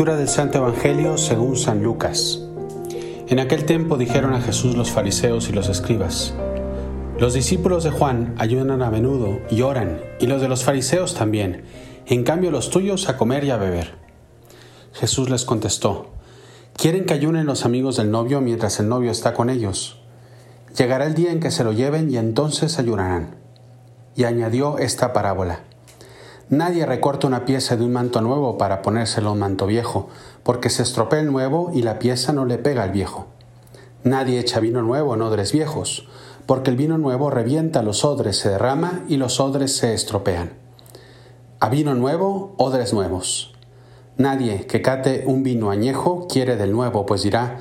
Del Santo Evangelio según San Lucas. En aquel tiempo dijeron a Jesús los fariseos y los escribas, Los discípulos de Juan ayunan a menudo y oran, y los de los fariseos también, en cambio los tuyos a comer y a beber. Jesús les contestó, ¿Quieren que ayunen los amigos del novio mientras el novio está con ellos? Llegará el día en que se lo lleven y entonces ayunarán. Y añadió esta parábola. Nadie recorta una pieza de un manto nuevo para ponérselo a un manto viejo, porque se estropea el nuevo y la pieza no le pega al viejo. Nadie echa vino nuevo en odres viejos, porque el vino nuevo revienta los odres, se derrama y los odres se estropean. A vino nuevo, odres nuevos. Nadie que cate un vino añejo quiere del nuevo, pues dirá,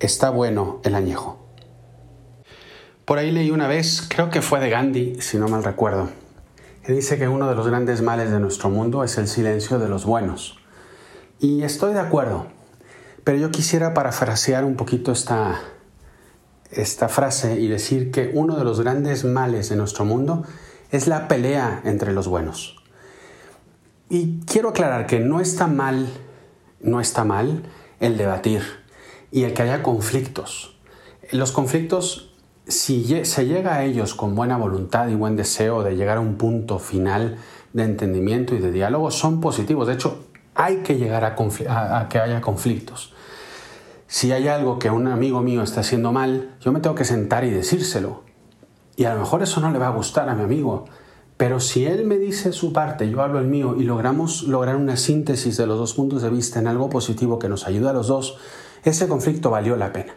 está bueno el añejo. Por ahí leí una vez, creo que fue de Gandhi, si no mal recuerdo, que dice que uno de los grandes males de nuestro mundo es el silencio de los buenos. Y estoy de acuerdo, pero yo quisiera parafrasear un poquito esta, esta frase y decir que uno de los grandes males de nuestro mundo es la pelea entre los buenos. Y quiero aclarar que no está mal, no está mal el debatir y el que haya conflictos. Los conflictos si se llega a ellos con buena voluntad y buen deseo de llegar a un punto final de entendimiento y de diálogo, son positivos. De hecho, hay que llegar a, que haya conflictos. Si hay algo que un amigo mío está haciendo mal, yo me tengo que sentar y decírselo. Y a lo mejor eso no le va a gustar a mi amigo. Pero si él me dice su parte, yo hablo el mío y logramos lograr una síntesis de los dos puntos de vista en algo positivo que nos ayude a los dos, ese conflicto valió la pena.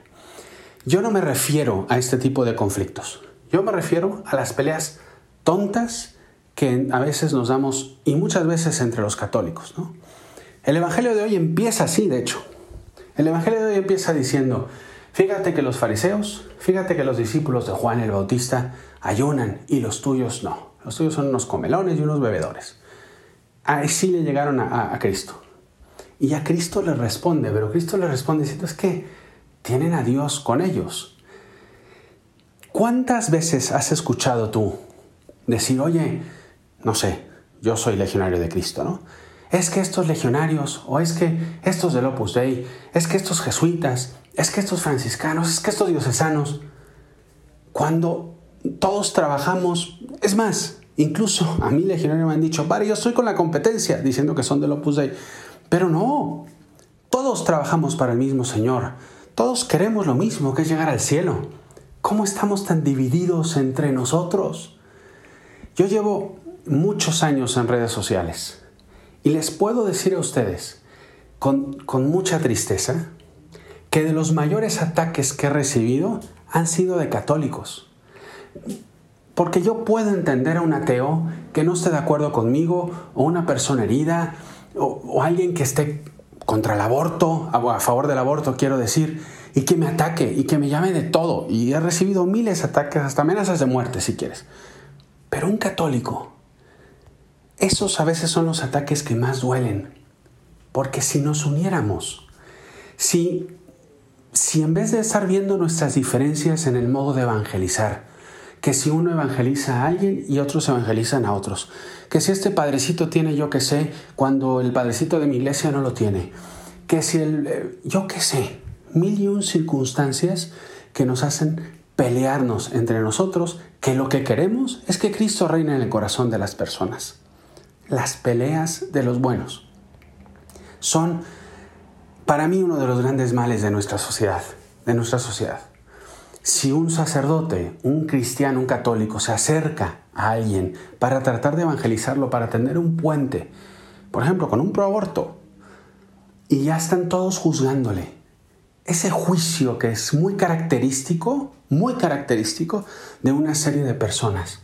Yo no me refiero a este tipo de conflictos. Yo me refiero a las peleas tontas que a veces nos damos y muchas veces entre los católicos. El Evangelio de hoy empieza así, de hecho. El Evangelio de hoy empieza diciendo, fíjate que los fariseos, fíjate que los discípulos de Juan el Bautista ayunan y los tuyos no. Los tuyos son unos comelones y unos bebedores. Así le llegaron a, a Cristo. Y a Cristo le responde, pero Cristo le responde diciendo, es que tienen a Dios con ellos. ¿Cuántas veces has escuchado tú decir, oye, no sé, yo soy legionario de Cristo, ¿no? Es que estos legionarios, o es que estos del Opus Dei, es que estos jesuitas, es que estos franciscanos, es que estos diocesanos, cuando todos trabajamos, es más, incluso a mí legionario me han dicho, vale, yo estoy con la competencia, diciendo que son del Opus Dei, pero no, todos trabajamos para el mismo Señor. Todos queremos lo mismo, que es llegar al cielo. ¿Cómo estamos tan divididos entre nosotros? Yo llevo muchos años en redes sociales y les puedo decir a ustedes, con, con mucha tristeza, que de los mayores ataques que he recibido han sido de católicos. Porque yo puedo entender a un ateo que no esté de acuerdo conmigo, o una persona herida, o, o alguien que esté contra el aborto, a favor del aborto quiero decir, y que me ataque y que me llame de todo. Y he recibido miles de ataques, hasta amenazas de muerte si quieres. Pero un católico, esos a veces son los ataques que más duelen. Porque si nos uniéramos, si, si en vez de estar viendo nuestras diferencias en el modo de evangelizar, que si uno evangeliza a alguien y otros evangelizan a otros, que si este padrecito tiene yo que sé cuando el padrecito de mi iglesia no lo tiene, que si el, eh, yo qué sé, mil y un circunstancias que nos hacen pelearnos entre nosotros, que lo que queremos es que Cristo reine en el corazón de las personas. Las peleas de los buenos son para mí uno de los grandes males de nuestra sociedad, de nuestra sociedad. Si un sacerdote, un cristiano, un católico se acerca a alguien para tratar de evangelizarlo, para tener un puente, por ejemplo, con un proaborto, y ya están todos juzgándole, ese juicio que es muy característico, muy característico de una serie de personas.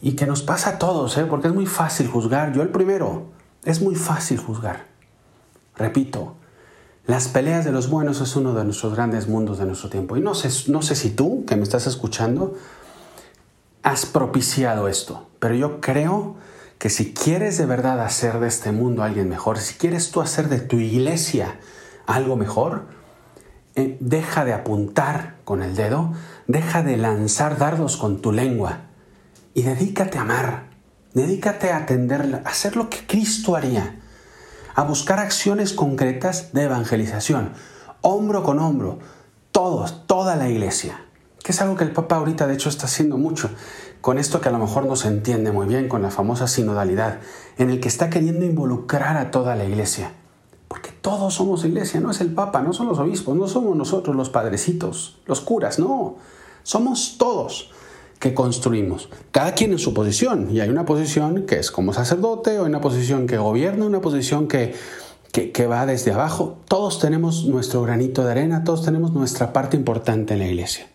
Y que nos pasa a todos, ¿eh? porque es muy fácil juzgar. Yo el primero, es muy fácil juzgar. Repito, las peleas de los buenos es uno de nuestros grandes mundos de nuestro tiempo. Y no sé, no sé si tú, que me estás escuchando, has propiciado esto. Pero yo creo que si quieres de verdad hacer de este mundo alguien mejor, si quieres tú hacer de tu iglesia algo mejor, eh, deja de apuntar con el dedo, deja de lanzar dardos con tu lengua y dedícate a amar, dedícate a atender, a hacer lo que Cristo haría, a buscar acciones concretas de evangelización, hombro con hombro, todos, toda la iglesia, que es algo que el Papa ahorita de hecho está haciendo mucho, con esto que a lo mejor no se entiende muy bien, con la famosa sinodalidad, en el que está queriendo involucrar a toda la iglesia. Porque todos somos iglesia, no es el Papa, no son los obispos, no somos nosotros los padrecitos, los curas, no, somos todos que construimos. Cada quien en su posición, y hay una posición que es como sacerdote, o una posición que gobierna, una posición que que, va desde abajo. Todos tenemos nuestro granito de arena, todos tenemos nuestra parte importante en la iglesia.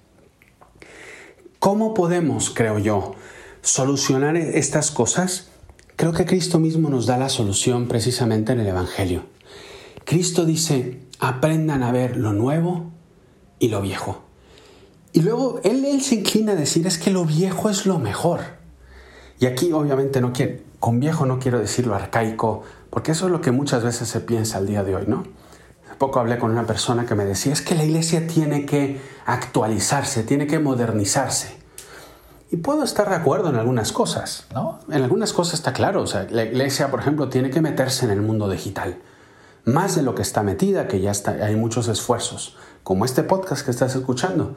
¿Cómo podemos, creo yo, solucionar estas cosas? Creo que Cristo mismo nos da la solución precisamente en el Evangelio. Cristo dice, aprendan a ver lo nuevo y lo viejo. Y luego él, se inclina a decir, es que lo viejo es lo mejor. Y aquí obviamente no quiere, con viejo no quiero decir lo arcaico, porque eso es lo que muchas veces se piensa al día de hoy, ¿no? Poco hablé con una persona que me decía, es que la iglesia tiene que actualizarse, tiene que modernizarse. Y puedo estar de acuerdo en algunas cosas, ¿no? En algunas cosas está claro, o sea, la iglesia, por ejemplo, tiene que meterse en el mundo digital. Más de lo que está metida, que ya está, hay muchos esfuerzos, como este podcast que estás escuchando.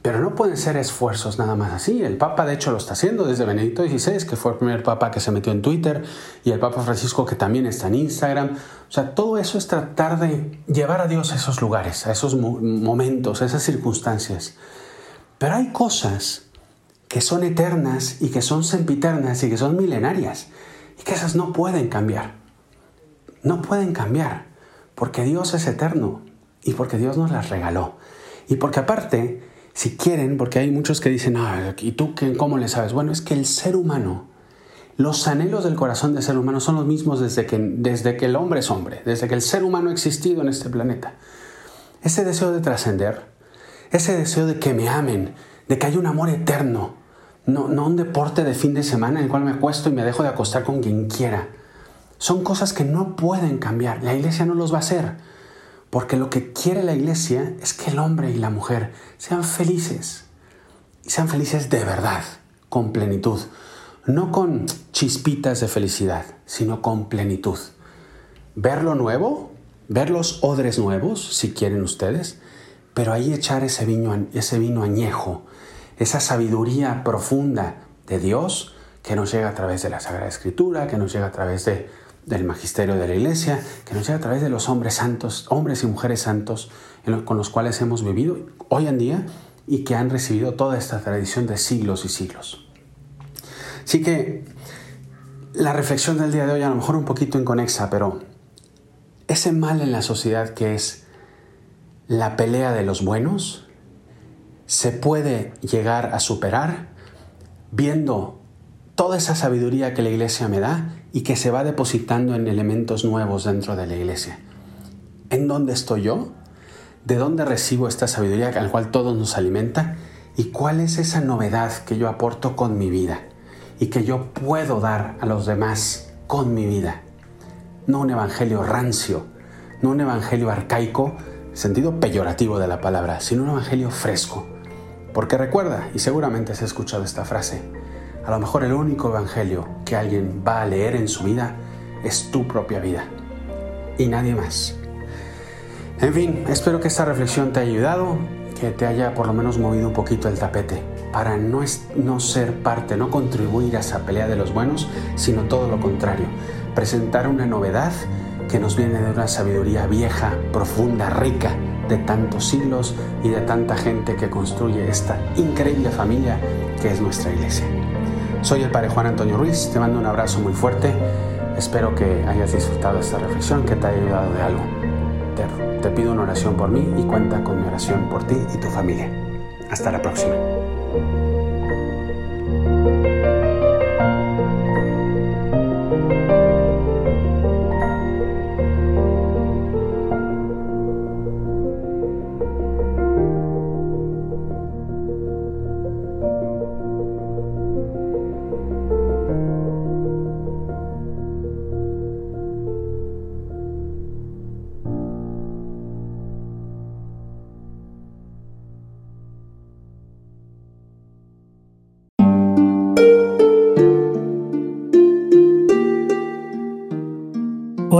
Pero no pueden ser esfuerzos nada más así. El Papa de hecho lo está haciendo desde Benedicto XVI, que fue el primer Papa que se metió en Twitter, y el Papa Francisco que también está en Instagram. O sea, todo eso es tratar de llevar a Dios a esos lugares, a esos momentos, a esas circunstancias. Pero hay cosas que son eternas y que son sempiternas y que son milenarias y que esas no pueden cambiar. No pueden cambiar porque Dios es eterno y porque Dios nos las regaló. Y porque aparte si quieren, porque hay muchos que dicen, ah, ¿y tú qué, cómo le sabes? Bueno, es que el ser humano, los anhelos del corazón del ser humano son los mismos desde que, desde que el hombre es hombre, desde que el ser humano ha existido en este planeta. Ese deseo de trascender, ese deseo de que me amen, de que haya un amor eterno, no, no un deporte de fin de semana en el cual me acuesto y me dejo de acostar con quien quiera. Son cosas que no pueden cambiar. La iglesia no los va a hacer. Porque lo que quiere la iglesia es que el hombre y la mujer sean felices. Y sean felices de verdad, con plenitud. No con chispitas de felicidad, sino con plenitud. Ver lo nuevo, ver los odres nuevos, si quieren ustedes, pero ahí echar ese vino, añejo, esa sabiduría profunda de Dios que nos llega a través de la Sagrada Escritura, que nos llega a través de del magisterio de la iglesia, que nos llega a través de los hombres santos, hombres y mujeres santos con los cuales hemos vivido hoy en día y que han recibido toda esta tradición de siglos y siglos. Así que la reflexión del día de hoy a lo mejor un poquito inconexa, pero ese mal en la sociedad que es la pelea de los buenos se puede llegar a superar viendo toda esa sabiduría que la iglesia me da y que se va depositando en elementos nuevos dentro de la iglesia. ¿En dónde estoy yo? ¿De dónde recibo esta sabiduría al cual todo nos alimenta? ¿Y cuál es esa novedad que yo aporto con mi vida y que yo puedo dar a los demás con mi vida? No un evangelio rancio, no un evangelio arcaico, sentido peyorativo de la palabra, sino un evangelio fresco. Porque recuerda, y seguramente has escuchado esta frase, a lo mejor el único evangelio que alguien va a leer en su vida es tu propia vida y nadie más. En fin, espero que esta reflexión te haya ayudado, que te haya por lo menos movido un poquito el tapete para no, no ser parte, no contribuir a esa pelea de los buenos, sino todo lo contrario, presentar una novedad que nos viene de una sabiduría vieja, profunda, rica, de tantos siglos y de tanta gente que construye esta increíble familia que es nuestra iglesia. Soy el Padre Juan Antonio Ruiz, te mando un abrazo muy fuerte, espero que hayas disfrutado esta reflexión, que te haya ayudado de algo. Te, te pido una oración por mí y cuenta con mi oración por ti y tu familia. Hasta la próxima.